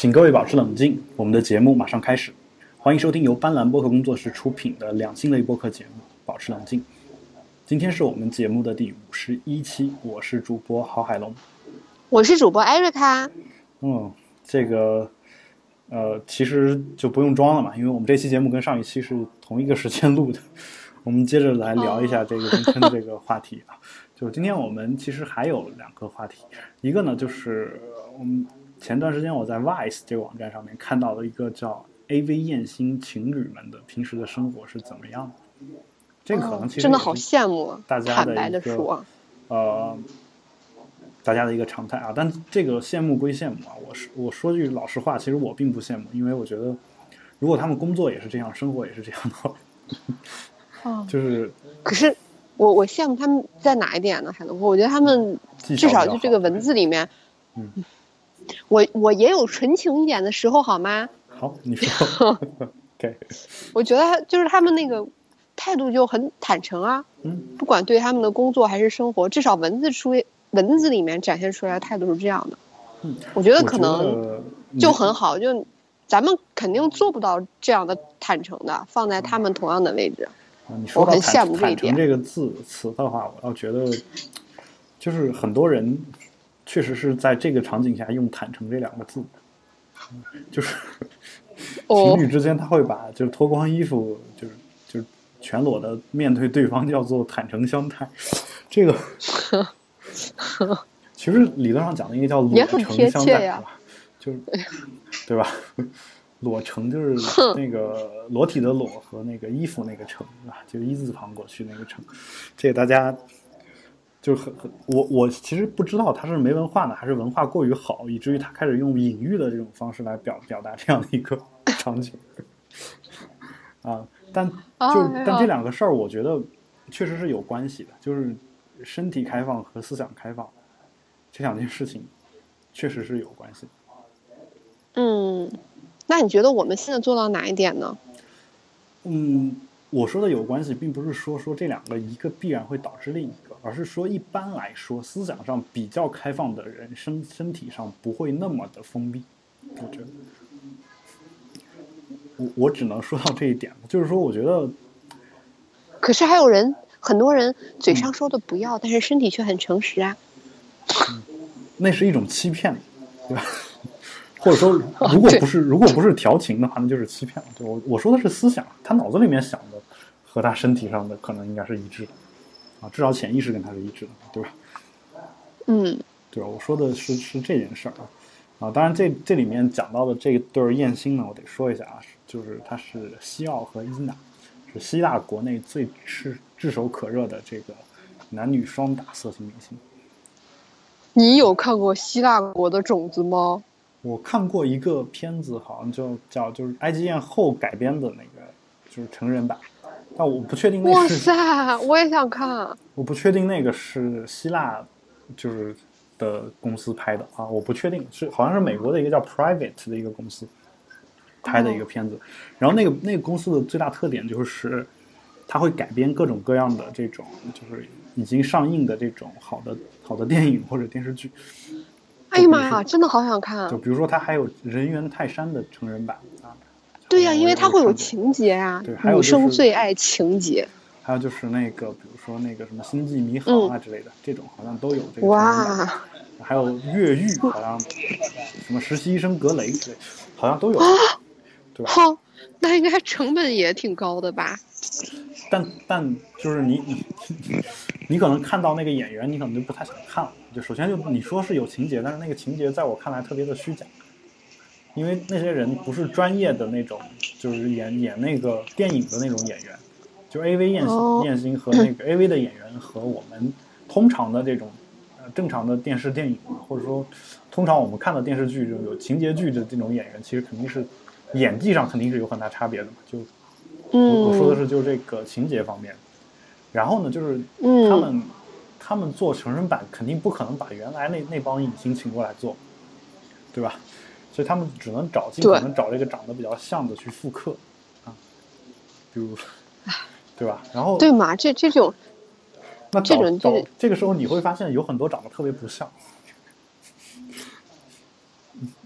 请各位保持冷静，我们的节目马上开始。欢迎收听由斑斓播客工作室出品的两性类播客节目《保持冷静》。今天是我们节目的第五十一期，我是主播郝海龙。我是主播艾瑞卡。嗯，这个呃，其实就不用装了嘛，因为我们这期节目跟上一期是同一个时间录的。我们接着来聊一下这个中坑这个话题啊。就是今天我们其实还有两个话题，一个呢就是我们前段时间我在 Vice 这个网站上面看到了一个叫 AV 艳星情侣们的平时的生活是怎么样的。这个可能其实真的好羡慕啊，大家的一个呃，大家的一个常态啊。但这个羡慕归羡慕啊，我是我说句老实话，其实我并不羡慕，因为我觉得如果他们工作也是这样，生活也是这样的话，哦，就是可是我我羡慕他们在哪一点呢？海龙哥，我觉得他们至少就这个文字里面，嗯，我我也有纯情一点的时候，好吗？好，你说，OK，我觉得就是他们那个态度就很坦诚啊，嗯，不管对他们的工作还是生活，至少文字出文字里面展现出来的态度是这样的。嗯，我觉得可能就嗯很好，就咱们肯定做不到这样的坦诚的，放在他们同样的位置。啊，你说我很到坦羡慕这一点坦诚这个字词的话，我倒觉得，就是很多人确实是在这个场景下用“坦诚”这两个字，嗯就是 哦情侣之间他会把就是脱光衣服，就是就是全裸的面对对方叫做坦诚相待，这个 其实理论上讲的应该叫裸诚相待？就是对吧？裸诚就是那个裸体的裸和那个衣服那个诚，是吧？就一字旁过去那个诚，这个大家就是很很我我其实不知道他是没文化呢，还是文化过于好，以至于他开始用隐喻的这种方式来表表达这样的一个场景啊。但就但这两个事儿，我觉得确实是有关系的，就是身体开放和思想开放这两件事情确实是有关系的。嗯，那你觉得我们现在做到哪一点呢？嗯，我说的有关系，并不是说说这两个一个必然会导致另一个，而是说一般来说，思想上比较开放的人，身身体上不会那么的封闭。我觉得，我我只能说到这一点了，就是说，我觉得可是还有人，很多人嘴上说的不要，但是身体却很诚实啊。那是一种欺骗，对吧？或者说，如果不是如果不是调情的话，那就是欺骗了。对我我说的是思想，他脑子里面想的和他身体上的可能应该是一致的，啊，至少潜意识跟他是一致的，对吧？嗯，对吧？我说的是是这件事儿啊，啊，当然这这里面讲到的这对儿艳星呢，我得说一下啊，就是他是西奥和伊娜，是希腊国内最炙炙手可热的这个男女双打色情明星。你有看过希腊国的种子吗？我看过一个片子，好像就叫就是埃及艳后改编的那个，就是成人版，但我不确定那哇塞，我也想看。我不确定那个是希腊就是的公司拍的啊，我不确定是好像是美国的一个叫 Private 的一个公司拍的一个片子。然后那个那个公司的最大特点就是它会改编各种各样的这种就是已经上映的这种好的好的电影或者电视剧。哎呀妈呀，真的好想看就。比如说它还有人猿泰山的成人版啊。对呀、因为它会有情节啊对，还有女就是生最爱情节。还有就是那个，比如说那个什么《星际迷航》啊之类的，这种好像都有哇，还有越狱，好像什么实习医生格雷之类，好像都有，对吧？好，那应该成本也挺高的吧？但但就是你你 你可能看到那个演员，你可能就不太想看了。就首先就你说是有情节，但是那个情节在我看来特别的虚假，因为那些人不是专业的那种，就是演演那个电影的那种演员，就 AV 艳哦星艳星和那个 AV 的演员和我们通常的这种呃正常的电视电影，或者说通常我们看的电视剧这种有情节剧的这种演员，其实肯定是演技上肯定是有很大差别的嘛。就我我说的嗯是就这个情节方面，然后呢，就是他嗯，们、他们做成人版肯定不可能把原来那那帮影星请过来做，对吧？所以他们只能找尽可能找这个长得比较像的去复刻啊，比如对吧？然后对嘛？这这种那这种这个这个时候你会发现有很多长得特别不像，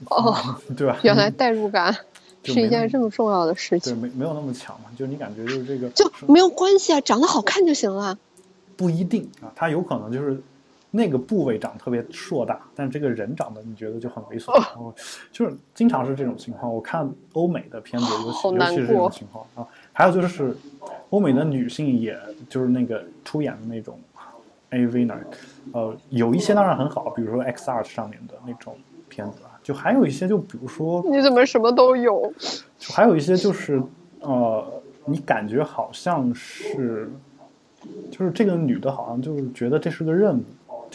哦，对吧？原来代入感 是一件这么重要的事情对，没没有那么强嘛，就你感觉就是这个就没有关系啊，长得好看就行了。不一定啊，他有可能就是那个部位长得特别硕大，但这个人长得你觉得就很猥琐，哦然后就是经常是这种情况。我看欧美的片子，尤其尤其是这种情况啊，还有就是欧美的女性，也就是那个出演的那种 AV 呢，呃，有一些当然很好，比如说 X Art 上面的那种片子啊，就还有一些就比如说你怎么什么都有？就还有一些就是呃，你感觉好像是，就是这个女的好像就是觉得这是个任务，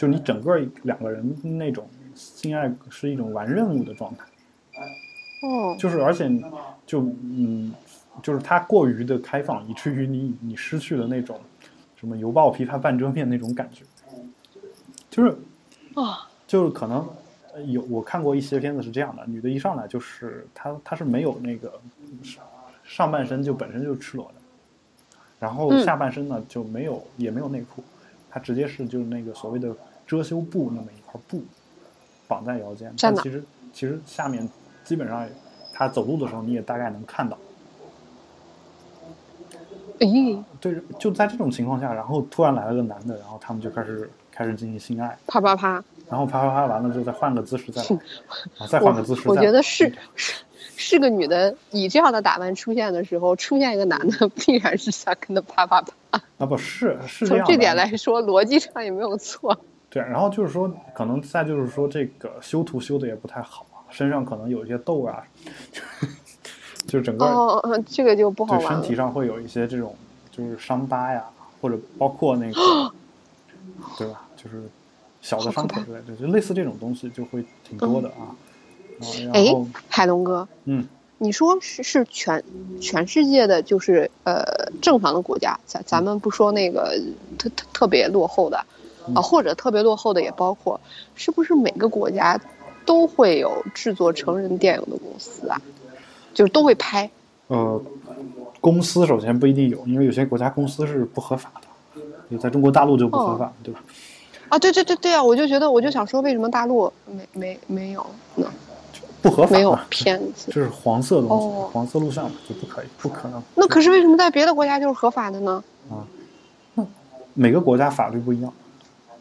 就你整个两个人那种性爱是一种玩任务的状态，哦，就是而且就嗯，就是它过于的开放，以至于你你失去了那种什么犹抱琵琶半遮面那种感觉，就是啊，就是可能呃有我看过一些片子是这样的，女的一上来就是她她是没有那个上上半身就本身就赤裸的，然后嗯。下半身呢就没有也没有内裤，她直接是就是那个所谓的遮羞布那么一块布绑在腰间，但其实其实下面基本上他走路的时候你也大概能看到。咦，对，就在这种情况下，然后突然来了个男的，然后他们就开始开始进行性爱，啪啪啪！然后啪啪啪完了之后再换个姿势再来，啊，再换个姿势。我觉得是是 是个女的以这样的打扮出现的时候，出现一个男的，必然是想跟他啪啪啪。啊，不是是。从这点来说，逻辑上也没有错。对，然后就是说，可能再就是说，这个修图修的也不太好，身上可能有一些痘啊，就整个哦，嗯这个就不好对身体。上会有一些这种就是伤疤呀，或者包括那个，对吧？就是小的伤口之类的，就类似这种东西就会挺多的啊。啊哎然后，海龙哥，嗯，你说是是全全世界的，就是呃正常的国家，咱咱们不说那个特特特别落后的，啊、嗯或者特别落后的也包括，是不是每个国家都会有制作成人电影的公司啊？就是都会拍。呃，公司首先不一定有，因为有些国家公司是不合法的，就在中国大陆就不合法，对吧？啊，对对对对啊！我就觉得，我就想说，为什么大陆没没没有呢？不合法没有嘛，片子？就是黄色东西，哦黄色录像嘛，就不可以，不可能。那可是为什么在别的国家就是合法的呢？啊每个国家法律不一样，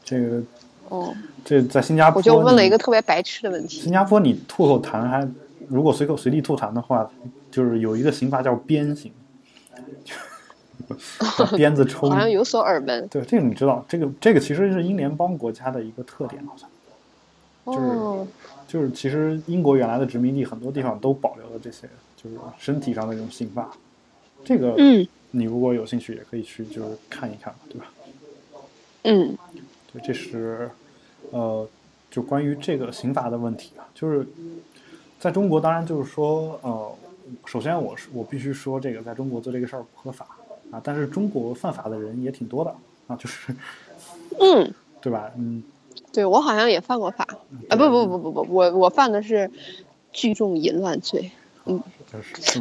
这个哦，这在新加坡，我就问了一个特别白痴的问题。新加坡，你吐口痰还如果随口随地吐痰的话，就是有一个刑罚叫鞭刑，把鞭子抽你。好像有所耳闻。对，这个你知道，这个这个其实是英联邦国家的一个特点，好像就是哦，就是其实英国原来的殖民地很多地方都保留了这些，就是身体上的这种刑罚。这个，嗯你如果有兴趣，也可以去就是看一看，对吧？嗯对，这是呃，就关于这个刑罚的问题啊，就是在中国，当然就是说，呃，首先我是我必须说，这个在中国做这个事儿不合法啊，但是中国犯法的人也挺多的啊，就是 嗯，对吧？嗯，对我好像也犯过法啊！不不不不不，我我犯的是聚众淫乱罪。嗯就是，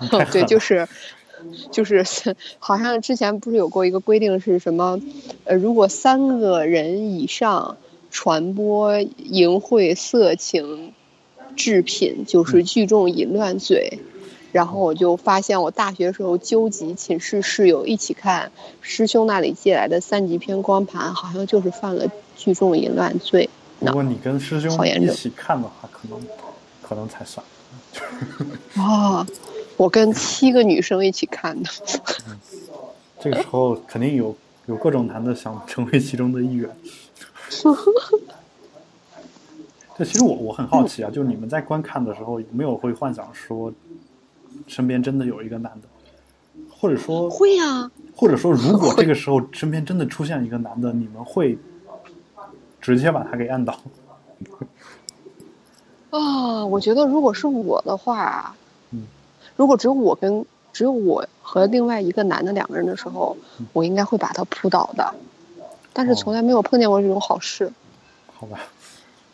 嗯 对，就是就是 好像之前不是有过一个规定是什么？呃，如果三个人以上传播淫秽色情制品，就是聚众淫乱罪。然后我就发现，我大学时候纠集寝室室友一起看师兄那里借来的三级片光盘，好像就是犯了聚众淫乱罪。如果你跟师兄一起看的话，可能可能才算。哇、我跟七个女生一起看的。这个时候肯定有有各种男的想成为其中的一员。这，其实我我很好奇啊，就是你们在观看的时候有没有会幻想说，身边真的有一个男的，或者说会啊、或者说如果这个 时候身边真的出现一个男的，你们会直接把他给按倒？啊，我觉得如果是我的话，嗯，如果只有我跟只有我和另外一个男的两个人的时候，我应该会把他扑倒的。但是哦从来没有碰见过这种好事。好吧，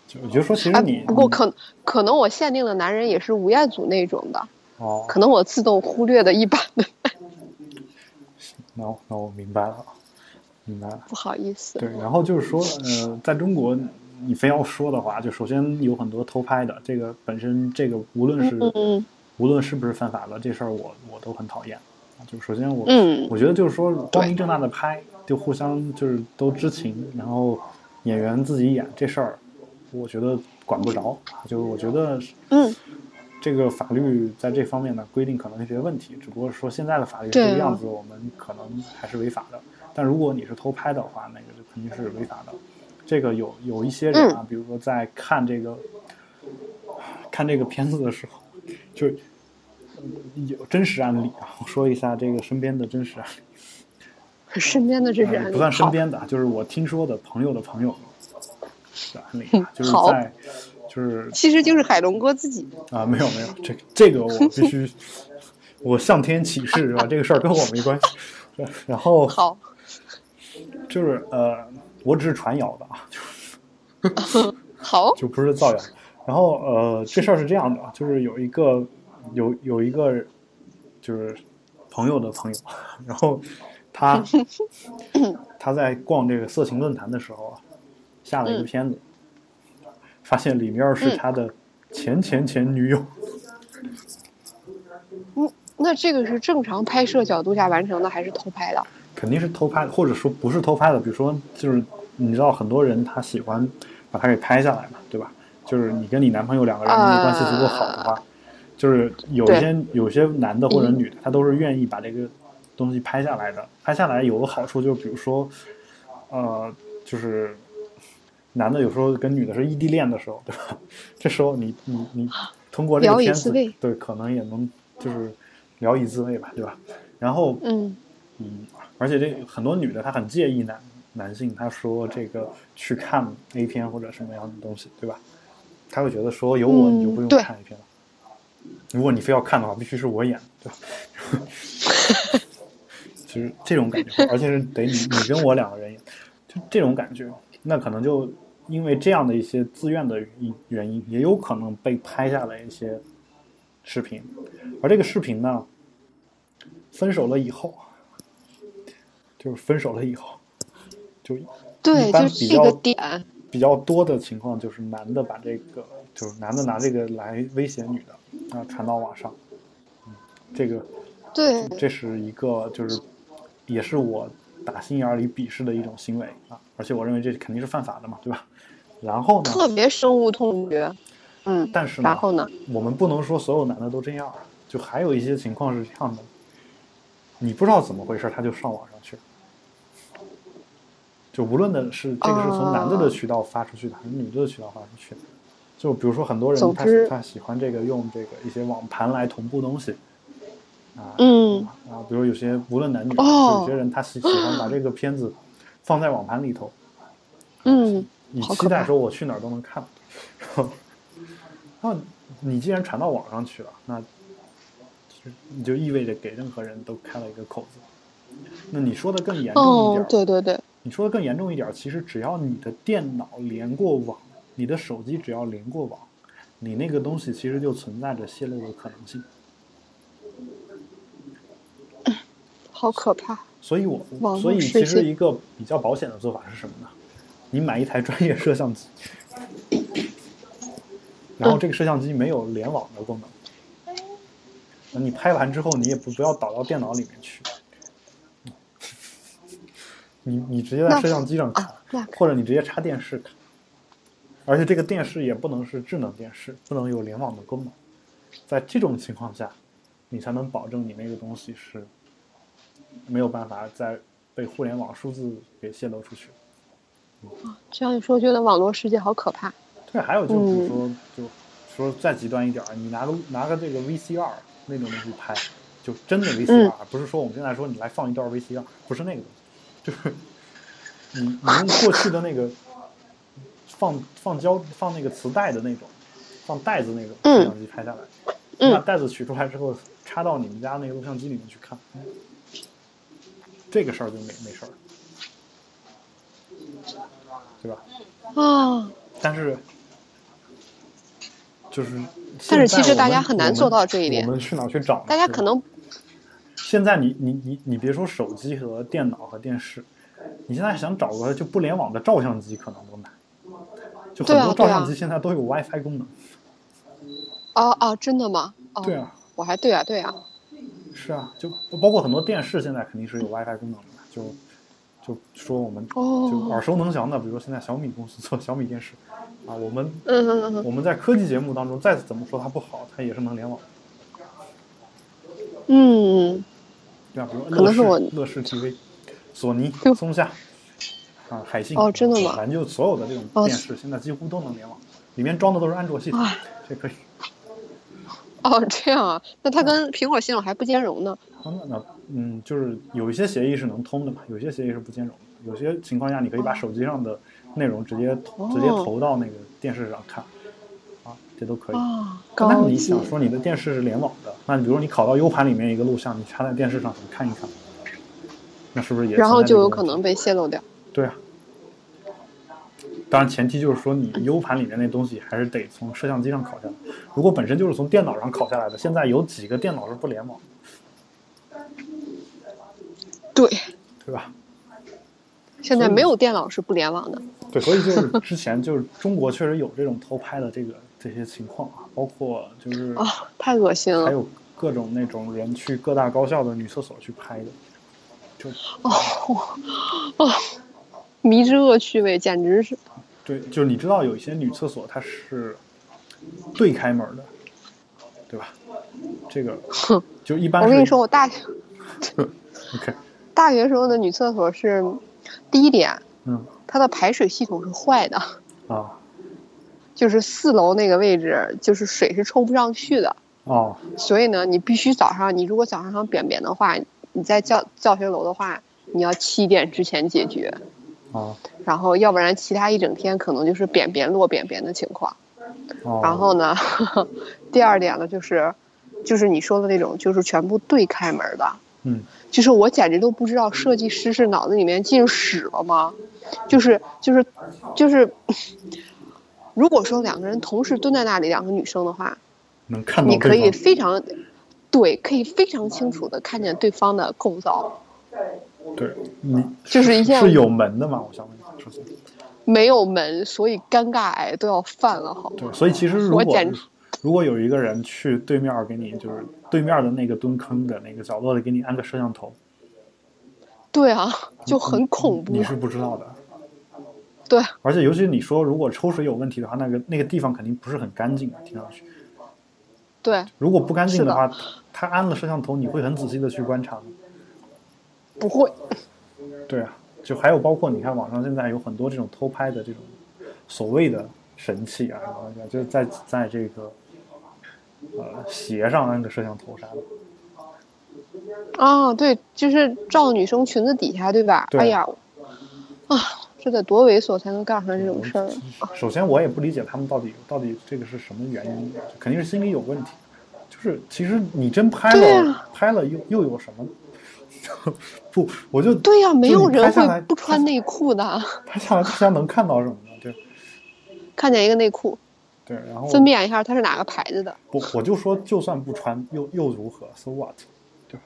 就我就说，其实啊你，不过可可能我限定的男人也是吴彦祖那种的，哦，可能我自动忽略的一般的，那我那我明白了，明白了。不好意思。对，然后就是说，呃，在中国，你非要说的话，就首先有很多偷拍的，这个本身这个无论是、嗯无论是不是犯法的，这事儿我我都很讨厌。啊就首先我、嗯我觉得就是说光明正大的拍，就互相就是都知情，然后演员自己演这事儿，我觉得管不着。啊就是我觉得嗯这个法律在这方面的规定可能有些问题，只不过说现在的法律这个样子，我们可能还是违法的。但如果你是偷拍的话，那个就肯定是违法的。这个有有一些人啊，比如说在看这个看这个片子的时候，就是有真实案例啊，我说一下这个身边的真实案例，身边的这是呃不算身边的啊，就是我听说的朋友的朋友的案例啊，就是在就是其实就是海龙哥自己。啊，没有没有，这个这个我必须，我向天起誓是吧？这个事儿跟我没关系。然后好，就是呃，我只是传谣的啊，就 好，就不是造谣。然后呃，这事儿是这样的啊，就是有一个有有一个就是朋友的朋友，然后他 他在逛这个色情论坛的时候啊，下了一个嗯片子，发现里面是嗯他的前前前女友。嗯那这个是正常拍摄角度下完成的，还是偷拍的？肯定是偷拍的，或者说不是偷拍的，比如说就是你知道很多人他喜欢把它给拍下来嘛？就是你跟你男朋友两个人啊关系足够好的话，就是有一些有些男的或者女的，他都是愿意把这个东西拍下来的。拍下来有个好处就是，比如说，呃，就是男的有时候跟女的是异地恋的时候，对吧？这时候你你你通过这个片子，对，可能也能就是聊以自慰吧，对吧？然后嗯嗯，而且这很多女的她很介意男男性，她说这个去看 A 片或者什么样的东西，对吧？她会觉得说有我嗯你就不用看 A 片了。如果你非要看的话，必须是我演，对吧？就是这种感觉，而且是得你你跟我两个人演，就这种感觉，那可能就因为这样的一些自愿的原因，也有可能被拍下来一些视频，而这个视频呢，分手了以后，就是分手了以后，就对，一般就是这比较个点。比较多的情况就是男的把这个，就是男的拿这个来威胁女的，啊，传到网上，嗯，这个对，这是一个就是也是我打心眼儿里鄙视的一种行为啊，而且我认为这肯定是犯法的嘛，对吧？然后呢，特别深恶痛绝。嗯，但是呢，然后呢？我们不能说所有男的都这样，就还有一些情况是这样的，你不知道怎么回事，他就上网上去了。就无论的是这个是从男的的渠道发出去的，还是女的的渠道发出去的，就比如说很多人他他喜欢这个用这个一些网盘来同步东西，啊，嗯。啊，比如有些无论男女，哦。有些人他喜喜欢把这个片子放在网盘里头，嗯，你期待说我去哪儿都能看，然后，那你既然传到网上去了，那你就意味着给任何人都开了一个口子。那你说的更严重一点哦，，对对对，你说的更严重一点儿，其实只要你的电脑连过网，你的手机只要连过网，你那个东西其实就存在着泄露的可能性。好可怕。所以我所以其实一个比较保险的做法是什么呢？你买一台专业摄像机，然后这个摄像机没有联网的功能，那你拍完之后你也不不要导到电脑里面去，你你直接在摄像机上看啊，或者你直接插电视看，而且这个电视也不能是智能电视，不能有联网的功能，在这种情况下，你才能保证你那个东西是没有办法再被互联网数字给泄露出去。这样一说，觉得网络世界好可怕。对，还有就比如嗯说，就说再极端一点，你拿个拿个这个 VCR 那种东西拍，就真的 VCR，、不是说我们现在说你来放一段 VCR，不是那个东西，就是你你用过去的那个放放胶放那个磁带的那种，放袋子那种嗯摄像机拍下来，把袋子取出来之后插到你们家那个录像机里面去看，这个事儿就没没事儿，对吧？啊，但是就是，但是其实大家很难做到这一点我们去哪去找大家可能现在你你你你别说手机和电脑和电视，你现在想找个就不联网的照相机可能都难。就很多照相机现在都有 WiFi 功能。哦哦，真的吗？哦，对啊，我还对啊对啊，是啊，就包括很多电视现在肯定是有 WiFi 功能的，就就说我们就哦，耳熟能详的，比如说现在小米公司做小米电视啊，我们嗯嗯嗯嗯我们在科技节目当中再怎么说它不好，它也是能联网，嗯，对吧？比如乐视可能是我乐视 TV、索尼、松下啊、海信哦真的吗反正就所有的这种哦电视现在几乎都能联网，里面装的都是安卓系统哎，这可以。哦这样啊，那它跟苹果系统还不兼容呢。啊，那那嗯，就是有一些协议是能通的嘛，有些协议是不兼容的。有些情况下，你可以把手机上的内容直接、直接哦投到那个电视上看，啊，这都可以。啊，但高级你想说你的电视是联网的，那你比如说你拷到 U 盘里面一个录像，你插在电视上想看一看，那是不是也？然后就有可能。被泄露掉。对啊。当然，前提就是说你 U 盘里面那东西还是得从摄像机上拷下来。如果本身就是从电脑上拷下来的，现在有几个电脑是不联网的，对，对吧？现在没有电脑是不联网的。对，所以就是之前就是中国确实有这种偷拍的这个这些情况啊，包括就是啊、太恶心了。还有各种那种人去各大高校的女厕所去拍的，就哦哦，迷之恶趣味，简直是对，就是你知道有一些女厕所它是对开门的，对吧？这个哼。就一般我跟你说，我大学 OK，大学时候的女厕所是第一点，嗯它的排水系统是坏的，啊就是四楼那个位置，就是水是冲不上去的。哦所以呢，你必须早上，你如果早上想便便的话，你在教教学楼的话，你要七点之前解决，哦然后要不然其他一整天可能就是便便落便便的情况。哦，然后呢，第二点呢，就是就是你说的那种，就是全部对开门的，嗯就是我简直都不知道设计师是脑子里面进屎了吗？就是就是就是，如果说两个人同时蹲在那里，两个女生的话，能看到你可以非常对，可以非常清楚的看见对方的构造，对你就是一件是有门的吗？我想问一下，首先没有门，所以尴尬癌都要犯了，好吗？对，所以其实如果我简直如果有一个人去对面儿给你，就是对面的那个蹲坑的那个角落里给你安个摄像头，对啊，就很恐怖你。是不知道的。对，而且尤其你说如果抽水有问题的话，那个那个地方肯定不是很干净啊，听上去。对，如果不干净是的的话，他安了摄像头，你会很仔细的去观察吗？不会。对啊，就还有包括你看网上现在有很多这种偷拍的这种所谓的神器啊，什么的，就是在在这个呃鞋上安个摄像头啥的。啊，对，就是照女生裙子底下，对吧？对哎呀，啊，这得多猥琐才能干出来这种事儿？首先，我也不理解他们到底到底这个是什么原因，肯定是心理有问题。就是其实你真拍了，拍了又又有什么？不，我就对呀、没有人会不穿内裤的。拍下来，大家能看到什么呢？对看见一个内裤，对，然后分辨一下它是哪个牌子的。不，我就说，就算不穿又又如何？So what？对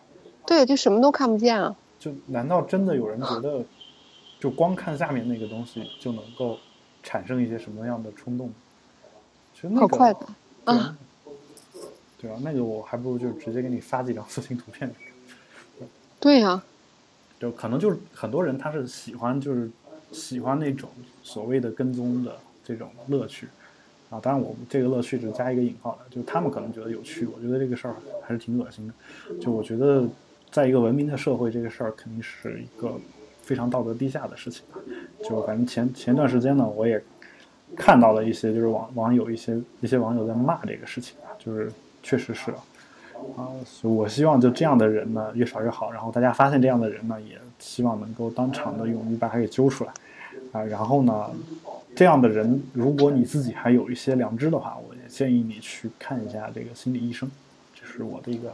对，就什么都看不见啊。就难道真的有人觉得，就光看下面那个东西就能够产生一些什么样的冲动？其实那个好快的对啊！对啊，那个我还不如就直接给你发几张色情图片。对呀、就可能就是很多人他是喜欢就是喜欢那种所谓的跟踪的这种乐趣啊，当然我们这个乐趣只加一个引号的，就他们可能觉得有趣，我觉得这个事儿还是挺恶心的。就我觉得，在一个文明的社会，这个事儿肯定是一个非常道德低下的事情。就反正前前段时间呢，我也看到了一些就是网网友一些一些网友在骂这个事情，就是确实是啊。所以我希望就这样的人呢越少越好，然后大家发现这样的人呢，也希望能够当场的勇于把他给揪出来，啊，然后呢，这样的人如果你自己还有一些良知的话，我也建议你去看一下这个心理医生，这是我的一个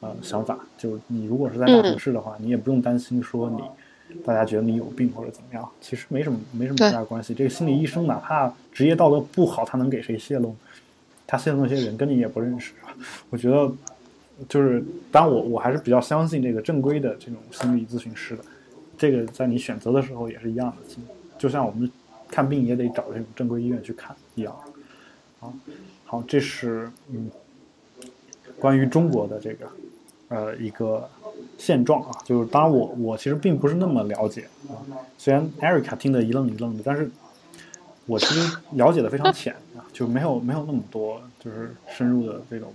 呃想法。就你如果是在大城市的话，你也不用担心说你大家觉得你有病或者怎么样，其实没什么没什么太大关系。这个心理医生哪怕职业道德不好，他能给谁泄露？他泄露那些人跟你也不认识，我觉得就是，当然我我还是比较相信这个正规的这种心理咨询师的，这个在你选择的时候也是一样的，就像我们看病也得找这种正规医院去看一样。啊，好，这是嗯，关于中国的这个呃一个现状啊，就是当然我我其实并不是那么了解啊，虽然 Erica 听得一愣一愣的，但是我其实了解的非常浅啊，就没有没有那么多就是深入的这种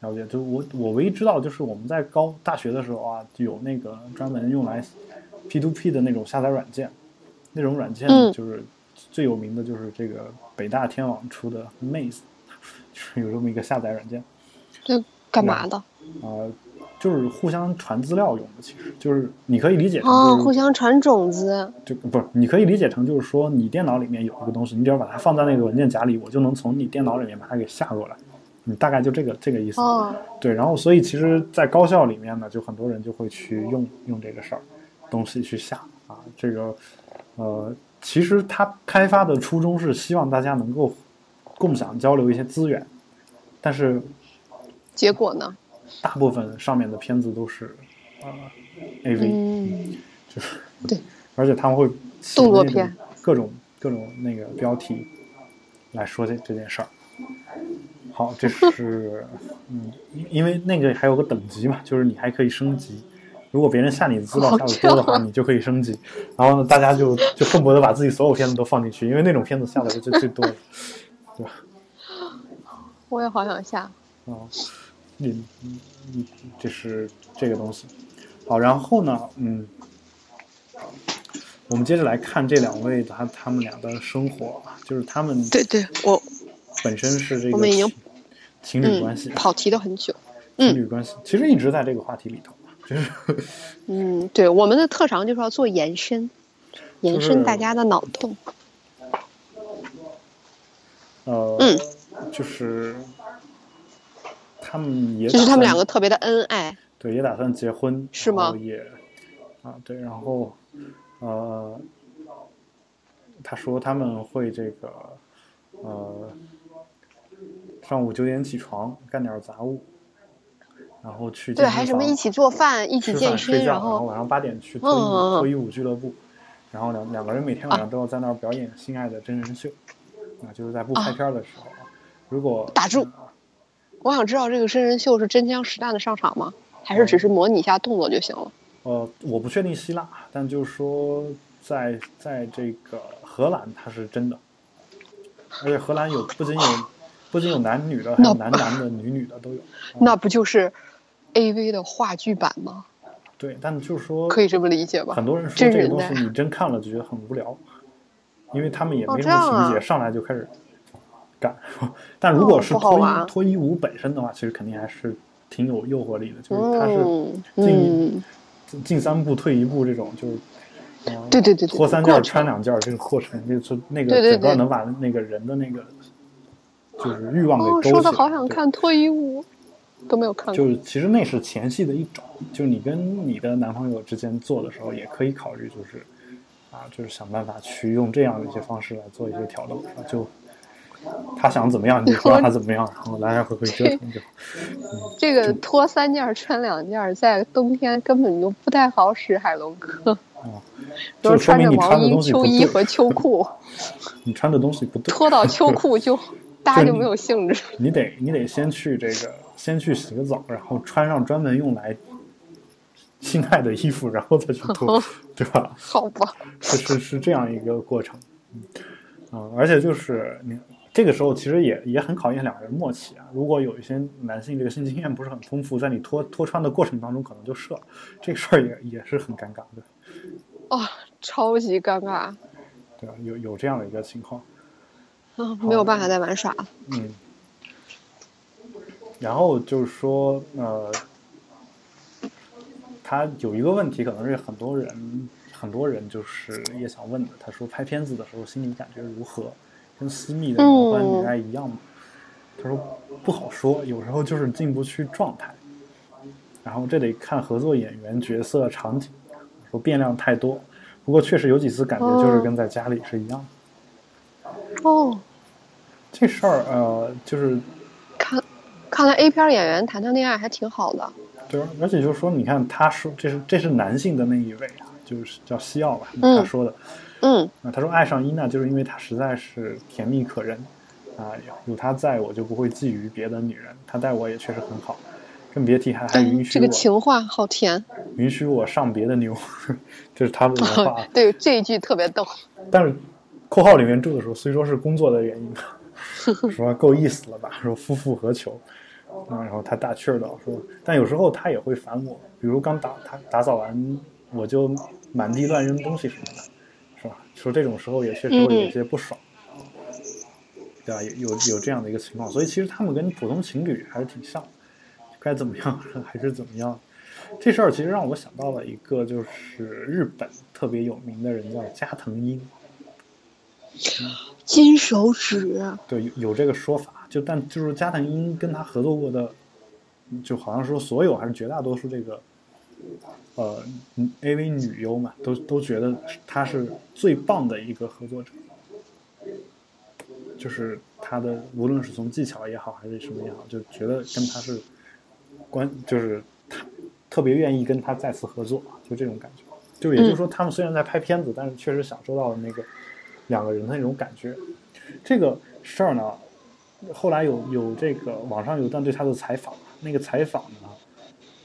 了解，就我我唯一知道就是我们在高大学的时候啊，有那个专门用来 P to P 的那种下载软件，那种软件嗯就是最有名的就是这个北大天网出的 Maze，就 是有这么一个下载软件。这干嘛的？呃，就是互相传资料用的，其实就是你可以理解成哦，就是互相传种子。就不是，你可以理解成就是说，你电脑里面有一个东西，你只要把它放在那个文件夹里，我就能从你电脑里面把它给下过来。你大概就这个这个意思。哦，对，然后所以其实，在高校里面呢，就很多人就会去用用这个事儿东西去下啊，这个呃，其实它开发的初衷是希望大家能够共享交流一些资源，但是结果呢？大部分上面的片子都是呃 AV，、嗯，就是对，而且他们会动作片各种各种那个标题来说这这件事儿。好，这是嗯，因因为那个还有个等级嘛，就是你还可以升级。如果别人下你的资料哦下的多的话，你就可以升级。然后呢，大家就就恨不得把自己所有片子都放进去，因为那种片子下的是最最多的，对吧？我也好想下。哦，嗯嗯嗯，这是这个东西。好，然后呢，嗯，我们接着来看这两位他他们俩的生活啊，就是他们对对，我本身是这个我们已经情情侣关系嗯，，跑题都很久。情侣关系其实一直在这个话题里头嘛，就是嗯，对，我们的特长就是要做延伸，延伸大家的脑洞。呃，嗯就是他们也就是他们两个特别的恩爱。对，也打算结婚，是吗？也啊，对，然后呃，他说他们会这个呃，上午九点起床干点杂物，然后去对，还什么一起做饭，一起吃健身，然后晚上八点去脱衣舞俱乐部，然后两两个人每天晚上都要在那儿表演心爱的真人秀，啊，就是在不拍片的时候，如果打住我想知道这个真人秀是真枪实弹的上场吗？还是只是模拟一下动作就行了？呃，我不确定希腊，但就是说在在这个荷兰它是真的，而且荷兰有不仅有不仅有男女的，还有男男的、女女的都有。啊那不就是 A V 的话剧版吗？对，但就是说可以这么理解吧很？多人说这个东西你真看了就觉得很无聊，因为他们也哦没什么情节，上来就开始干。但如果是脱衣、玩脱衣舞本身的话，其实肯定还是挺有诱惑力的，就是它是嗯进、嗯，进进三步退一步这种，就是。呃对对对对，脱三件穿两件这个过程，就是那个对对对整个能把那个人的那个就是欲望给哦，勾起来。说的好想看脱衣舞，都没有看过。就是其实那是前戏的一种，就是你跟你的男朋友之间做的时候，也可以考虑就是啊，就是想办法去用这样的一些方式来做一些调动，啊就他想怎么样你就 让他怎么样，然后来来回回折腾就。这个脱三件儿穿两件儿，在冬天根本就不太好使海龙哥，啊，都就是说穿着毛明你穿的衣、东西，秋衣和秋裤，你穿的东西不对，脱到秋裤就 大家就没有兴致。你得你得先去这个，先去洗个澡，然后穿上专门用来性爱的衣服，然后再去脱，对吧？好吧，是是是这样一个过程，嗯，啊、而且就是你这个时候其实也也很考验两个人默契啊。如果有一些男性这个性经验不是很丰富，在你脱脱穿的过程当中可能就射了，这个事儿也也是很尴尬的，哦，超级尴尬，对吧？有有这样的一个情况，啊，没有办法再玩耍了。嗯，然后就是说，呃，他有一个问题，可能是很多人很多人就是也想问的。他说拍片子的时候心理感觉如何？跟私密的男欢女爱一样吗？他说不好说，有时候就是进不去状态，然后这得看合作演员、角色、场景，说变量太多。不过确实有几次感觉就是跟在家里是一样的。哦，这事儿呃，就是看，看来 A 片演员谈谈恋爱还挺好的。对，而且就是说，你看他说这是这是男性的那一位啊，就是叫西奥吧，嗯他说的，嗯啊，他说爱上伊娜就是因为她实在是甜蜜可人，啊，有她在我就不会觊觎别的女人，她待我也确实很好，更别提还还允许这个情话好甜。允许我上别的妞，这是他们的原话。对，这一句特别逗。但是括号里面住的时候，虽说是工作的原因，说够意思了吧？说夫复何求？啊，然后他打趣儿道说，但有时候他也会烦我，比如刚打他打扫完，我就满地乱扔东西什么的，是吧？说这种时候也确实会有些不爽，对吧？有有有这样的一个情况，所以其实他们跟普通情侣还是挺像的，该怎么样 还是怎么样。这事儿其实让我想到了一个，就是日本特别有名的人叫加藤鹰，金手指，对，有有这个说法。就但就是加藤鹰跟他合作过的，就好像说所有还是绝大多数这个，呃，AV 女优嘛，都都觉得她是最棒的一个合作者，就是她的无论是从技巧也好还是什么也好，就觉得跟她是关，就是她特别愿意跟他再次合作，就这种感觉。就也就是说，他们虽然在拍片子，但是确实享受到了那个两个人的那种感觉。这个事儿呢。后来有有这个网上有段对他的采访，那个采访呢，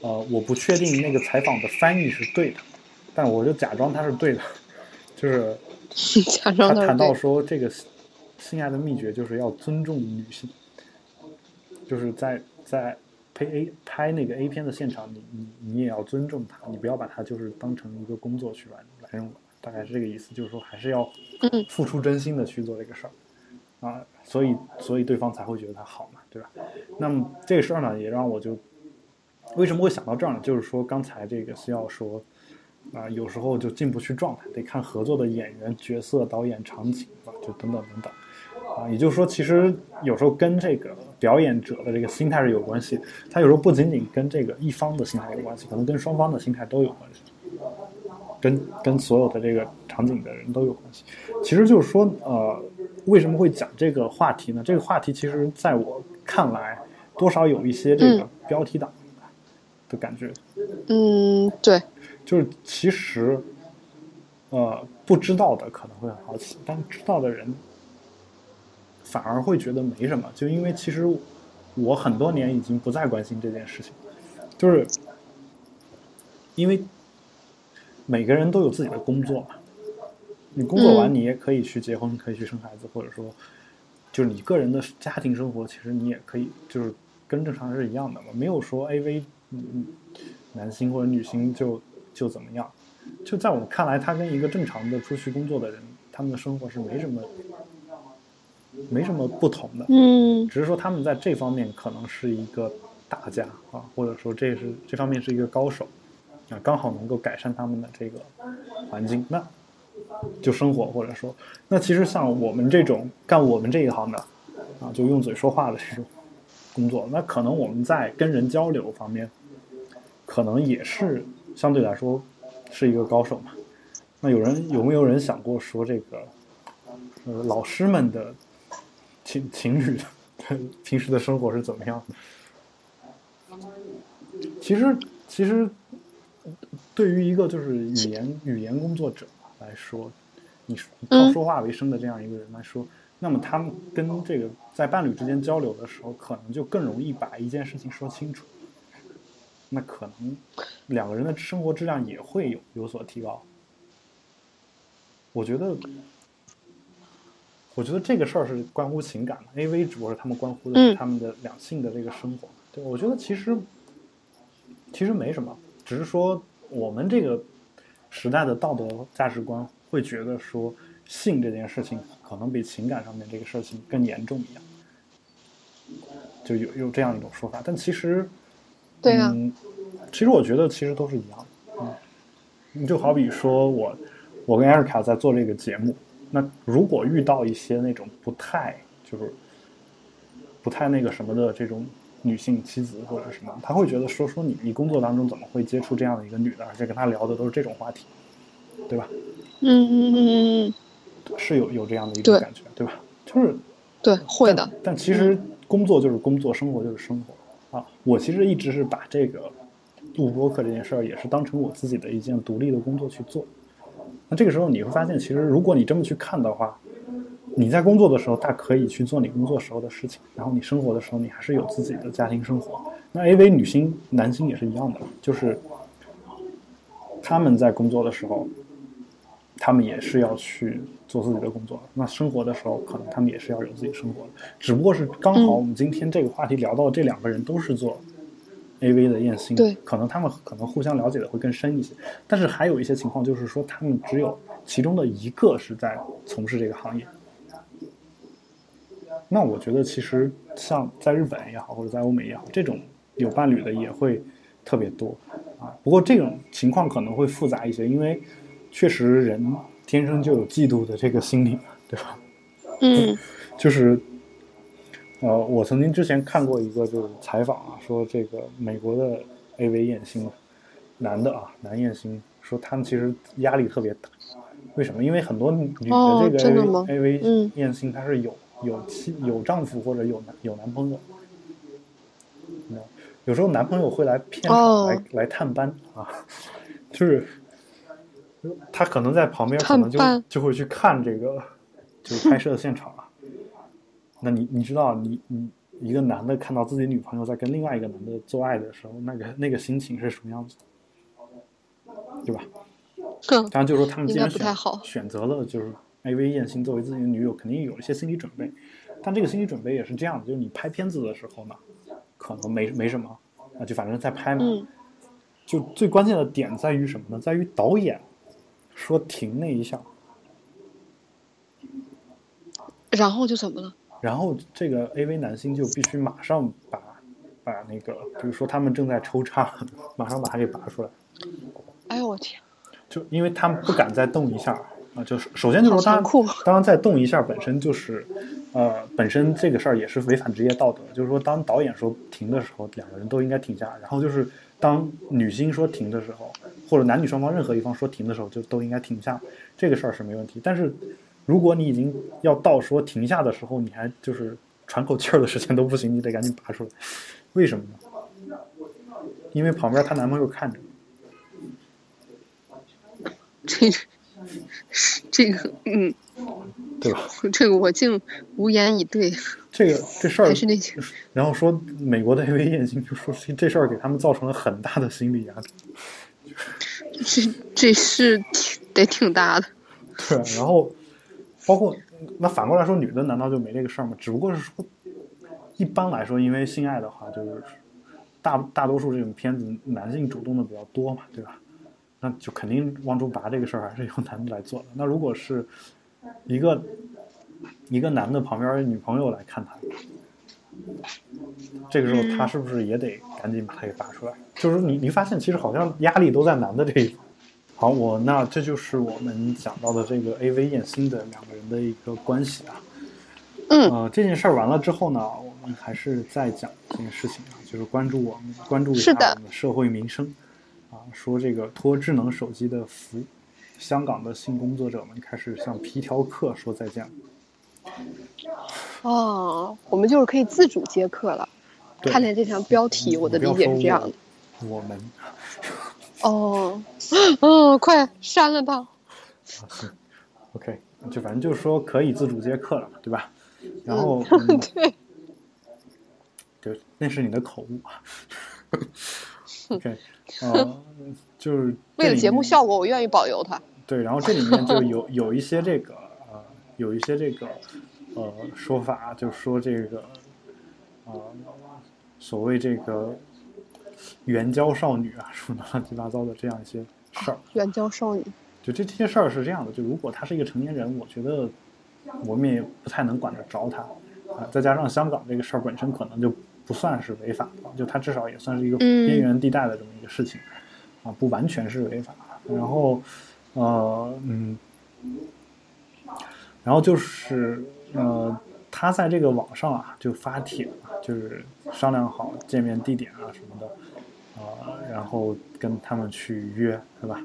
呃，我不确定那个采访的翻译是对的，但我就假装他是对的，就是 假装他谈到说这个性爱的秘诀就是要尊重女性，就是在在拍 A 拍那个 A 片的现场，你你你也要尊重她，你不要把它就是当成一个工作去来来用，大概是这个意思，就是说还是要付出真心的去做这个事儿。啊，所以所以对方才会觉得他好嘛，对吧？那么这个事儿呢，也让我就为什么会想到这儿呢？就是说刚才这个需要说啊，有时候就进不去状态，得看合作的演员、角色、导演、场景啊，就等等等等啊。也就是说，其实有时候跟这个表演者的这个心态是有关系，他有时候不仅仅跟这个一方的心态有关系，可能跟双方的心态都有关系，跟跟所有的这个场景的人都有关系。其实就是说，呃。为什么会讲这个话题呢？这个话题其实在我看来，多少有一些这个标题党的感觉。嗯，对，就是其实，呃，不知道的可能会很好奇，但知道的人反而会觉得没什么。就因为其实我很多年已经不再关心这件事情，就是因为每个人都有自己的工作嘛。你工作完，你也可以去结婚，可以去生孩子，或者说，就是你个人的家庭生活，其实你也可以，就是跟正常人是一样的嘛，没有说 AV，嗯，男星或者女星就就怎么样，就在我们看来，他跟一个正常的出去工作的人，他们的生活是没什么，没什么不同的，嗯，只是说他们在这方面可能是一个大家啊，或者说这是这方面是一个高手，啊，刚好能够改善他们的这个环境，那。就生活，或者说，那其实像我们这种干我们这一行的，啊，就用嘴说话的这种工作，那可能我们在跟人交流方面，可能也是相对来说是一个高手嘛。那有人有没有人想过说这个，呃，老师们的情情侣的 平时的生活是怎么样的？其实，其实对于一个就是语言语言工作者。来说，你靠说话为生的这样一个人来说，那么他们跟这个在伴侣之间交流的时候，可能就更容易把一件事情说清楚。那可能两个人的生活质量也会有有所提高。我觉得，我觉得这个事儿是关乎情感的。A V 只不过是他们关乎的是他们的两性的这个生活。对，我觉得其实其实没什么，只是说我们这个。时代的道德价值观会觉得说性这件事情可能比情感上面这个事情更严重一样，就有有这样一种说法。但其实，对啊，其实我觉得其实都是一样的。嗯，你就好比说我我跟艾瑞卡在做这个节目，那如果遇到一些那种不太就是不太那个什么的这种。女性妻子或者什么，他会觉得说说你，你工作当中怎么会接触这样的一个女的，而且跟她聊的都是这种话题，对吧？嗯嗯嗯嗯，是有有这样的一种感觉，对吧？就是对会的。但其实工作就是工作，生活就是生活啊。我其实一直是把这个录播课这件事儿，也是当成我自己的一件独立的工作去做。那这个时候你会发现，其实如果你这么去看的话，你在工作的时候，大可以去做你工作时候的事情，然后你生活的时候，你还是有自己的家庭生活。那 AV 女星、男星也是一样的，就是他们在工作的时候，他们也是要去做自己的工作。那生活的时候，可能他们也是要有自己生活的，只不过是刚好我们今天这个话题聊到这两个人都是做 AV 的艳星，对可能他们可能互相了解的会更深一些。但是还有一些情况，就是说他们只有其中的一个是在从事这个行业。那我觉得其实像在日本也好，或者在欧美也好，这种有伴侣的也会特别多啊。不过这种情况可能会复杂一些，因为确实人天生就有嫉妒的这个心理嘛，对吧？嗯。就是，呃，我曾经之前看过一个就是采访啊，说这个美国的 AV 艳星，男的啊，男艳星说他们其实压力特别大，为什么？因为很多女的哦这个 AV、艳星，她是有有妻有丈夫或者有男有男朋友，有时候男朋友会来片场哦。来、来探班啊，就是他可能在旁边可能就就会去看这个就是拍摄的现场啊。那你你知道你你一个男的看到自己女朋友在跟另外一个男的做爱的时候，那个那个心情是什么样子，对吧？当然就是说他们既然选选择了就是 AV 艳星作为自己的女友，肯定有一些心理准备。但这个心理准备也是这样的，就是你拍片子的时候呢，可能没没什么，啊，就反正在拍嘛。嗯就最关键的点在于什么呢？在于导演说停那一下，然后就怎么了？然后这个 AV 男星就必须马上把把那个，比如说他们正在抽插，马上把它给拔出来，哎呦我天，就因为他们不敢再动一下啊。就是首先就是说，当当然再动一下本身就是，呃，本身这个事儿也是违反职业道德。就是说，当导演说停的时候，两个人都应该停下。然后就是当女星说停的时候，或者男女双方任何一方说停的时候，就都应该停下。这个事儿是没问题。但是如果你已经要到说停下的时候，你还就是喘口气儿的时间都不行，你得赶紧拔出来。为什么呢？因为旁边她男朋友看着。这 这个嗯，对吧？这个我竟无言以对，这个这事儿还是那句，然后说美国的 AV 艳星就说这这事儿给他们造成了很大的心理压力，这这是挺得挺大的。对，然后包括那反过来说，女的难道就没这个事儿吗？只不过是说，一般来说，因为性爱的话，就是大大多数这种片子男性主动的比较多嘛，对吧？那就肯定往出拔这个事儿还是由男的来做的。那如果是一个一个男的旁边女朋友来看他，这个时候他是不是也得赶紧把他给拔出来？就是你你发现其实好像压力都在男的这一方。好，我那这就是我们讲到的这个 AV 艳星的两个人的一个关系啊。嗯呃，这件事儿完了之后呢，我们还是再讲一件事情啊，就是关注我们关注一下我们的社会民生啊，说这个托智能手机的福，香港的性工作者们开始向皮条客说再见了。哦，我们就是可以自主接客了。看见这条标题，我的理解是这样的。我们哦，嗯，快删了它。OK，就反正就是说可以自主接客了，对吧？然后、嗯 对，对，那是你的口误啊。OK，呃，就是为了节目。效果，我愿意保留它。对，然后这里面就有 有一些这个呃，有一些这个呃说法，就说这个呃所谓这个援交少女啊，什么乱七八糟的这样一些事儿。援交少女，就这这些事儿是这样的，就如果他是一个成年人，我觉得我们也不太能管得着他啊。再加上香港这个事儿本身可能就不算是违法的，就它至少也算是一个嗯边缘地带的这么一个事情、啊，不完全是违法。然后呃嗯，然后就是呃，他在这个网上啊就发帖啊，就是商量好见面地点啊什么的，啊、然后跟他们去约，对吧？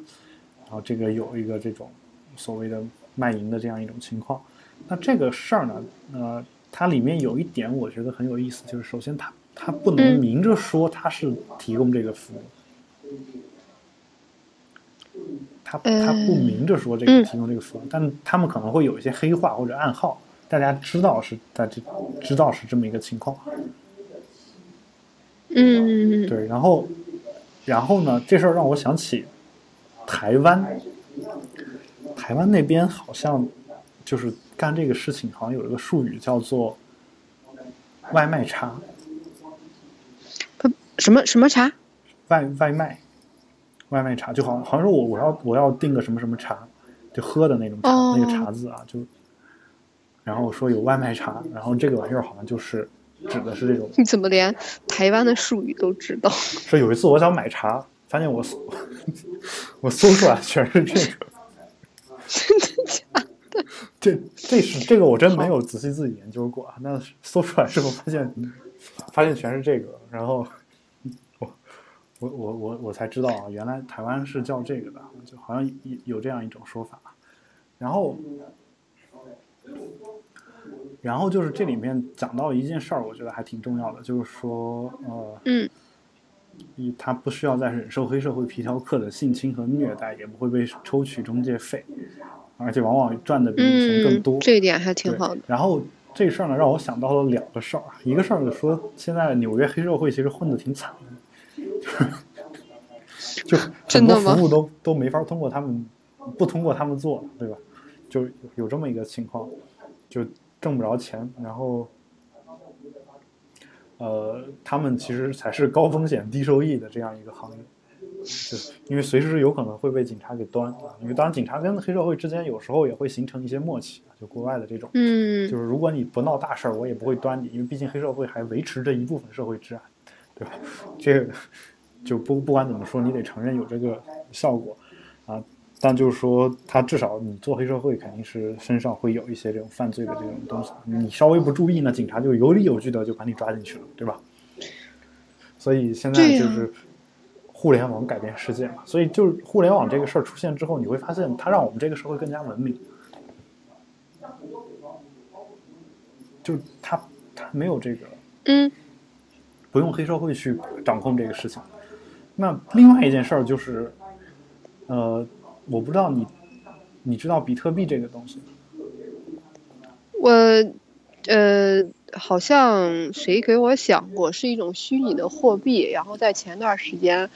然后这个有一个这种所谓的卖淫的这样一种情况。那这个事儿呢，呃，它里面有一点我觉得很有意思，就是首先它它不能嗯明着说它是提供这个服务，他呃他不明着说这个提供这个服务，但他们可能会有一些黑话或者暗号，大家知道是大家知道是这么一个情况。嗯，对，然后然后呢，这事儿让我想起台湾，台湾那边好像就是干这个事情，好像有一个术语叫做外卖茶，什么什么茶？外外卖，外卖茶，就好像好像说我我要我要订个什么什么茶，就喝的那种茶，哦那个茶字啊，就然后说有外卖茶，然后这个玩意儿好像就是指的是这种。你怎么连台湾的术语都知道？说有一次我想买茶，发现我搜 我搜出来全是这个，真的假的？这这是这个我真没有仔细自己研究过啊。那搜出来之后发现发现全是这个，然后我我我我我才知道啊，原来台湾是叫这个的，就好像有有这样一种说法。然后然后就是这里面讲到一件事儿，我觉得还挺重要的，就是说呃。嗯一，他不需要再忍受黑社会皮条客的性侵和虐待，也不会被抽取中介费，而且往往赚的比以前更多。嗯，这一点还挺好的。然后这事儿呢，让我想到了两个事儿，一个事儿就说，现在纽约黑社会其实混的挺惨的，就很多服务都都没法通过他们，不通过他们做，对吧？就有这么一个情况，就挣不着钱，然后。呃，他们其实才是高风险低收益的这样一个行业，就是因为随时有可能会被警察给端啊。因为当然，警察跟黑社会之间有时候也会形成一些默契，就国外的这种，嗯就是如果你不闹大事儿，我也不会端你，因为毕竟黑社会还维持着一部分社会治安，对吧？这个就不不管怎么说，你得承认有这个效果啊。但就是说，他至少你做黑社会，肯定是身上会有一些这种犯罪的这种东西。你稍微不注意呢，警察就有理有据的就把你抓进去了，对吧？所以现在就是互联网改变世界嘛。所以就是互联网这个事儿出现之后，你会发现它让我们这个社会更加文明。就它它没有这个嗯不用黑社会去掌控这个事情。那另外一件事儿就是，呃，我不知道你你知道比特币这个东西吗？我呃，好像谁给我讲过，是一种虚拟的货币。然后在前段时间，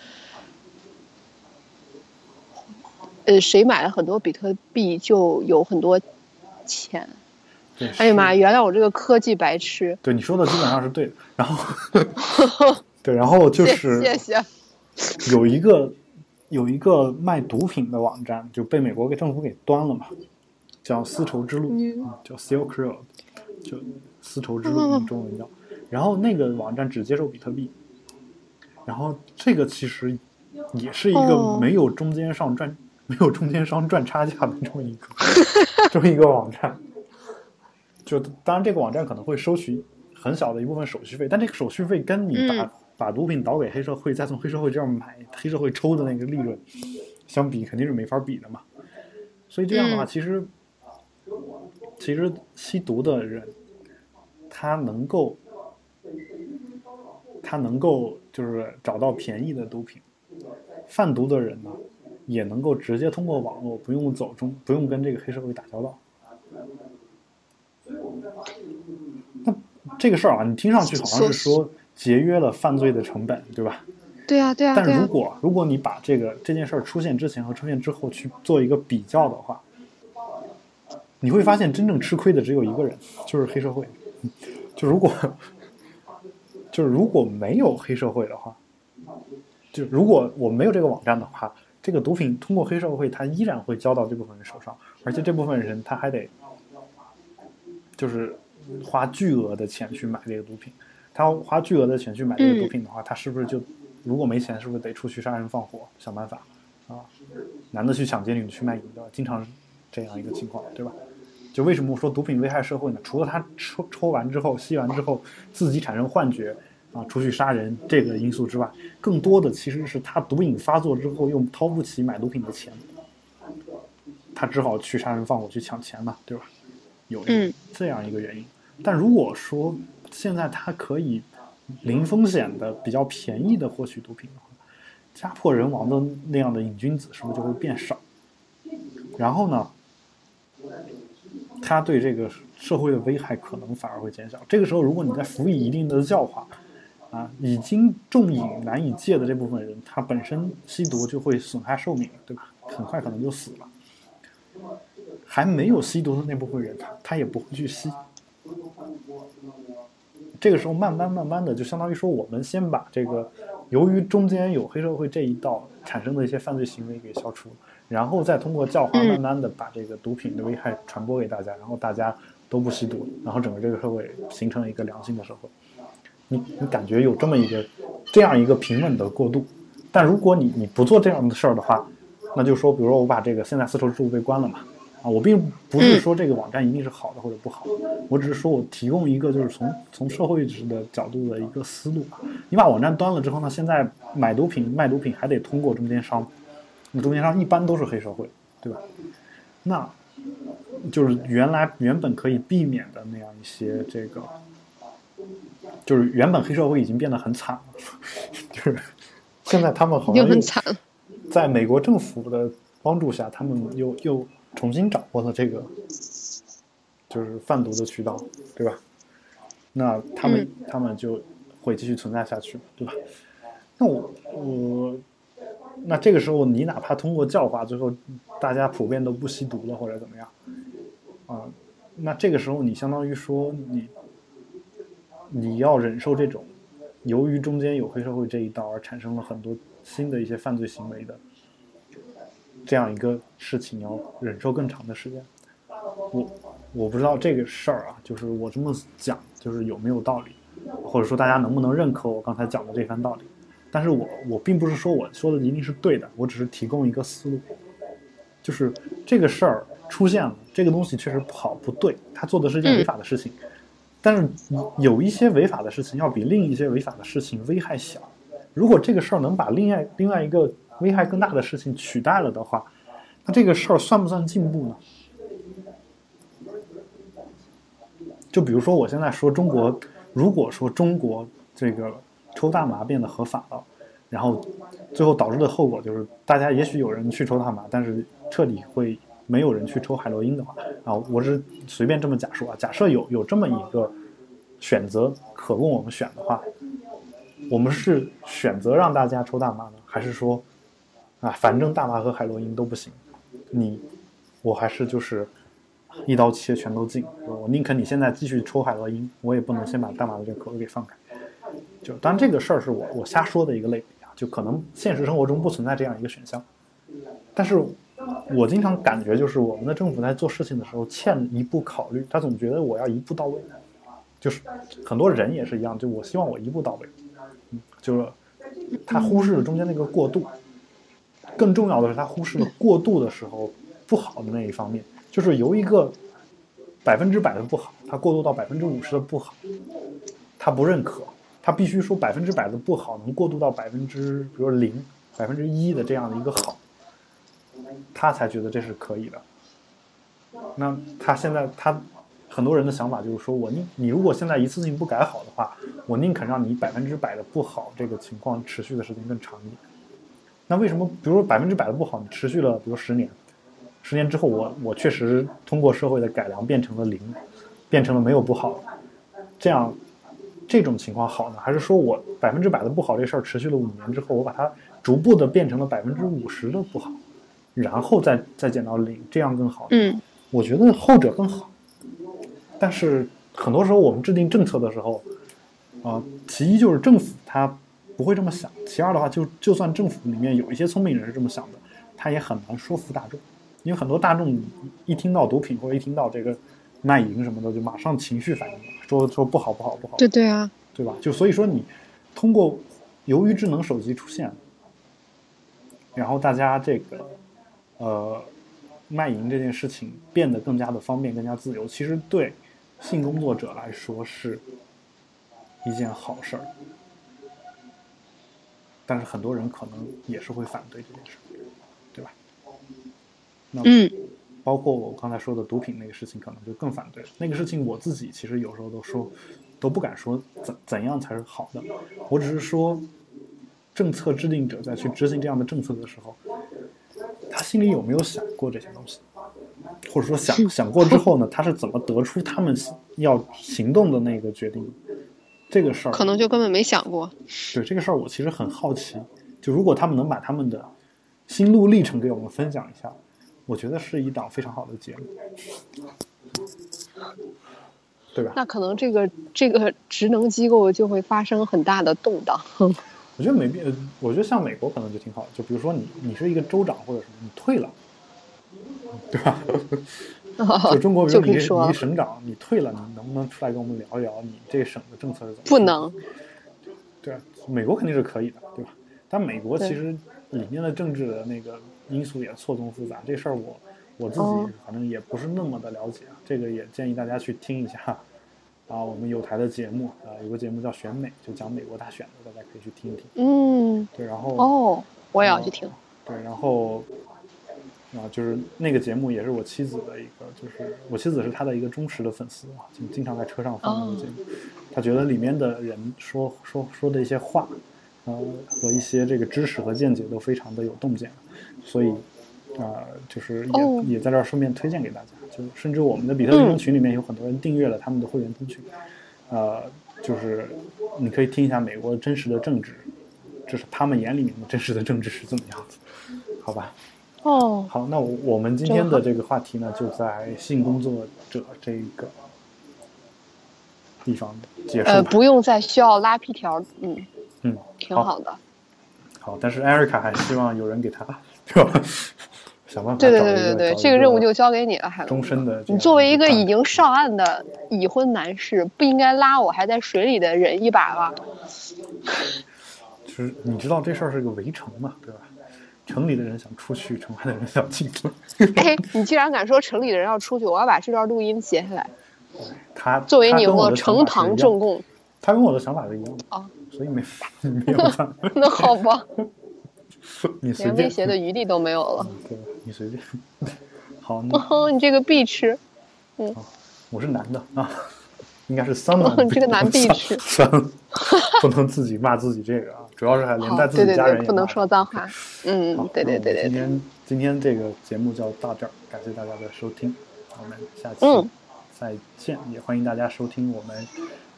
呃，谁买了很多比特币就有很多钱。对，哎呀妈呀，原来我这个科技白痴。对你说的基本上是对的。然后，对，然后就是谢谢。有一个有一个卖毒品的网站就被美国给政府给端了嘛，叫丝绸之路，叫 Silk Road，就丝绸之路中文叫。然后那个网站只接受比特币，然后这个其实也是一个哦没有中间商赚、没有中间商赚差价的这么一个 这么一个网站。就当然这个网站可能会收取很小的一部分手续费，但这个手续费跟你把、嗯把毒品倒给黑社会，再从黑社会这儿买黑社会抽的那个利润相比，肯定是没法比的嘛。所以这样的话，嗯其实其实吸毒的人，他能够他能够就是找到便宜的毒品，贩毒的人呢，也能够直接通过网络，不用走中，不用跟这个黑社会打交道。那这个事儿啊，你听上去好像是说节约了犯罪的成本，对吧？对啊、对呀、对呀、但如果如果你把这个这件事儿出现之前和出现之后去做一个比较的话，你会发现真正吃亏的只有一个人，就是黑社会。就如果就是如果没有黑社会的话，就如果我没有这个网站的话，这个毒品通过黑社会，它依然会交到这部分人手上，而且这部分人他还得就是花巨额的钱去买这个毒品。他花巨额的钱去买这个毒品的话，他是不是就如果没钱，是不是得出去杀人放火想办法啊？男的去抢劫，女的去卖淫的，经常这样一个情况，对吧？就为什么说毒品危害社会呢？除了他抽抽完之后、吸完之后自己产生幻觉啊，出去杀人这个因素之外，更多的其实是他毒瘾发作之后又掏不起买毒品的钱，他只好去杀人放火去抢钱嘛，对吧？有嗯这样一个原因。但如果说现在他可以零风险的、比较便宜的获取毒品的话，家破人亡的那样的瘾君子是不是就会变少？然后呢，他对这个社会的危害可能反而会减小。这个时候，如果你再辅以一定的教化，啊，已经重瘾难以戒的这部分人，他本身吸毒就会损害寿命，对吧？很快可能就死了。还没有吸毒的那部分人，他他也不会去吸。这个时候，慢慢慢慢的，就相当于说，我们先把这个由于中间有黑社会这一道产生的一些犯罪行为给消除，然后再通过教化，慢慢的把这个毒品的危害传播给大家，然后大家都不吸毒，然后整个这个社会形成了一个良性的社会。你你感觉有这么一个这样一个平稳的过渡，但如果你你不做这样的事儿的话，那就说，比如说我把这个现在丝绸之路被关了嘛。啊，我并不是说这个网站一定是好的或者不好，我只是说我提供一个就是从从社会值的角度的一个思路。你把网站端了之后呢，现在买毒品卖毒品还得通过中间商，那中间商一般都是黑社会，对吧？那就是原来原本可以避免的那样一些这个，就是原本黑社会已经变得很惨了，就是现在他们好像很惨，在美国政府的帮助下，他们又又。重新掌握了这个，就是贩毒的渠道，对吧？那他们他们就会继续存在下去，对吧？那我我那这个时候，你哪怕通过教化，最后大家普遍都不吸毒了，或者怎么样啊？那这个时候，你相当于说你你要忍受这种由于中间有黑社会这一道而产生了很多新的一些犯罪行为的。这样一个事情要忍受更长的时间，我我不知道这个事儿啊，就是我这么讲，就是有没有道理，或者说大家能不能认可我刚才讲的这番道理？但是我我并不是说我说的一定是对的，我只是提供一个思路，就是这个事儿出现了，这个东西确实不好不对，他做的是一件违法的事情，但是有一些违法的事情要比另一些违法的事情危害小，如果这个事儿能把另外另外一个。危害更大的事情取代了的话，那这个事儿算不算进步呢？就比如说，我现在说中国，如果说中国这个抽大麻变得合法了，然后最后导致的后果就是，大家也许有人去抽大麻，但是彻底会没有人去抽海洛因的话，啊，我是随便这么假说啊，假设有有这么一个选择可供我们选的话，我们是选择让大家抽大麻呢，还是说？啊，反正大麻和海洛因都不行，你，我还是就是一刀切，全都禁。我宁肯你现在继续抽海洛因，我也不能先把大麻的这个口子给放开。就当然这个事儿是我我瞎说的一个类比啊，就可能现实生活中不存在这样一个选项。但是我经常感觉就是我们的政府在做事情的时候欠一步考虑，他总觉得我要一步到位，就是很多人也是一样，就我希望我一步到位，嗯，就是他忽视了中间那个过渡。更重要的是，他忽视了过度的时候不好的那一方面，就是由一个百分之百的不好，他过渡到百分之五十的不好，他不认可，他必须说百分之百的不好能过渡到百分之，比如零、百分之一的这样的一个好，他才觉得这是可以的。那他现在他很多人的想法就是说，我宁你如果现在一次性不改好的话，我宁肯让你百分之百的不好这个情况持续的时间更长一点。那为什么，比如说百分之百的不好，你持续了，比如十年，十年之后，我我确实通过社会的改良变成了零，变成了没有不好，这样这种情况好呢？还是说我百分之百的不好这事儿持续了五年之后，我把它逐步的变成了百分之五十的不好，然后再再减到零，这样更好？嗯，我觉得后者更好。但是很多时候我们制定政策的时候，啊，其一就是政府它。不会这么想。其二的话，就就算政府里面有一些聪明人是这么想的，他也很难说服大众，因为很多大众一听到毒品或者一听到这个卖淫什么的，就马上情绪反应，说说不好不好不好。对对啊，对吧？就所以说你通过由于智能手机出现，然后大家这个呃卖淫这件事情变得更加的方便、更加自由，其实对性工作者来说是一件好事儿。但是很多人可能也是会反对这件事，对吧？那嗯，包括我刚才说的毒品那个事情，可能就更反对了。那个事情我自己其实有时候都说，都不敢说怎怎样才是好的。我只是说，政策制定者在去执行这样的政策的时候，他心里有没有想过这些东西？或者说想想过之后呢，他是怎么得出他们要行动的那个决定？这个事儿可能就根本没想过。对这个事儿，我其实很好奇。就如果他们能把他们的心路历程给我们分享一下，我觉得是一档非常好的节目，对吧？那可能这个这个职能机构就会发生很大的动荡。我觉得没必，我觉得像美国可能就挺好。就比如说你你是一个州长或者什么，你退了，对吧？就中国，比如你是你省长，你退了，你能不能出来跟我们聊一聊你这省的政策是怎么？不能。对，美国肯定是可以的，对吧？但美国其实里面的政治的那个因素也错综复杂，这事儿我我自己反正也不是那么的了解，这个也建议大家去听一下啊，我们有台的节目啊，有个节目叫选美，就讲美国大选的，大家可以去听一听。嗯，对，然后哦，我也要去听。对，然后。啊，就是那个节目也是我妻子的一个，就是我妻子是他的一个忠实的粉丝啊，就经常在车上放那个节目。他觉得里面的人说说说的一些话，呃，和一些这个知识和见解都非常的有洞见，所以啊，就是也也在这儿顺便推荐给大家。就甚至我们的比特币群里面有很多人订阅了他们的会员通讯，呃，就是你可以听一下美国真实的政治，就是他们眼里面的真实的政治是怎么样子，好吧？哦，好，那我们今天的这个话题呢，就在性工作者这个地方结束。呃，不用再需要拉皮条，嗯嗯，挺好的。好，但是艾瑞卡还希望有人给他，是吧？想办法。对对对对对，这个任务就交给你了，海终身的。你作为一个已经上岸的已婚男士，不应该拉我还在水里的人一把吧？就是你知道这事儿是个围城嘛，对吧？城里的人想出去，城外的人想进来。哎，你既然敢说城里的人要出去，我要把这段录音截下来。他作为你我呈堂证供。他跟我的想法是一样的啊，所以没 没有。那好吧，你连威胁的余地都没有了。对，你随便。好，你这个必吃。嗯，我是男的啊，应该是三男。这个男必吃。三不能自己骂自己这个啊。主要是还连带自己家人也不能说脏话。嗯，对对对对。今天今天这个节目就到这儿，感谢大家的收听，我们下期再见。也欢迎大家收听我们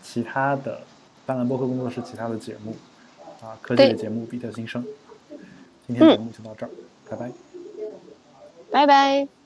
其他的斑斓播客工作室其他的节目啊，科技的节目《比特新生》。今天节目就到这儿，拜拜。拜拜。